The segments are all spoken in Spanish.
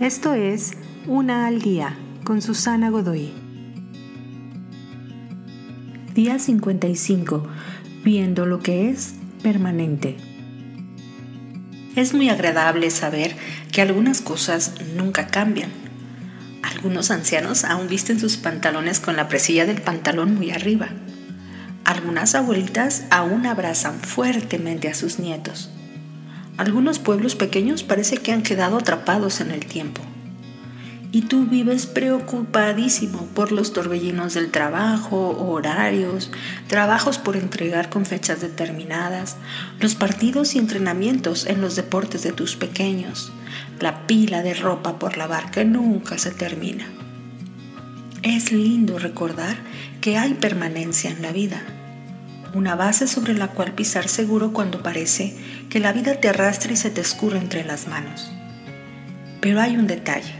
Esto es Una al Día con Susana Godoy. Día 55. Viendo lo que es permanente. Es muy agradable saber que algunas cosas nunca cambian. Algunos ancianos aún visten sus pantalones con la presilla del pantalón muy arriba. Algunas abuelitas aún abrazan fuertemente a sus nietos. Algunos pueblos pequeños parece que han quedado atrapados en el tiempo. Y tú vives preocupadísimo por los torbellinos del trabajo, horarios, trabajos por entregar con fechas determinadas, los partidos y entrenamientos en los deportes de tus pequeños, la pila de ropa por lavar que nunca se termina. Es lindo recordar que hay permanencia en la vida una base sobre la cual pisar seguro cuando parece que la vida te arrastra y se te escurre entre las manos. Pero hay un detalle.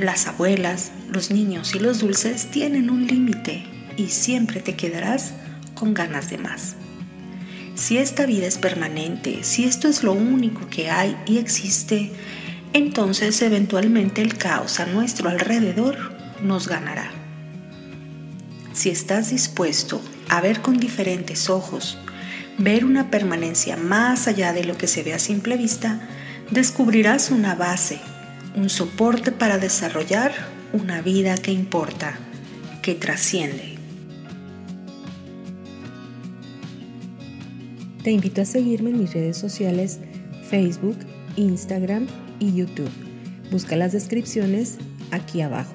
Las abuelas, los niños y los dulces tienen un límite y siempre te quedarás con ganas de más. Si esta vida es permanente, si esto es lo único que hay y existe, entonces eventualmente el caos a nuestro alrededor nos ganará. Si estás dispuesto a ver con diferentes ojos, ver una permanencia más allá de lo que se ve a simple vista, descubrirás una base, un soporte para desarrollar una vida que importa, que trasciende. Te invito a seguirme en mis redes sociales Facebook, Instagram y YouTube. Busca las descripciones aquí abajo.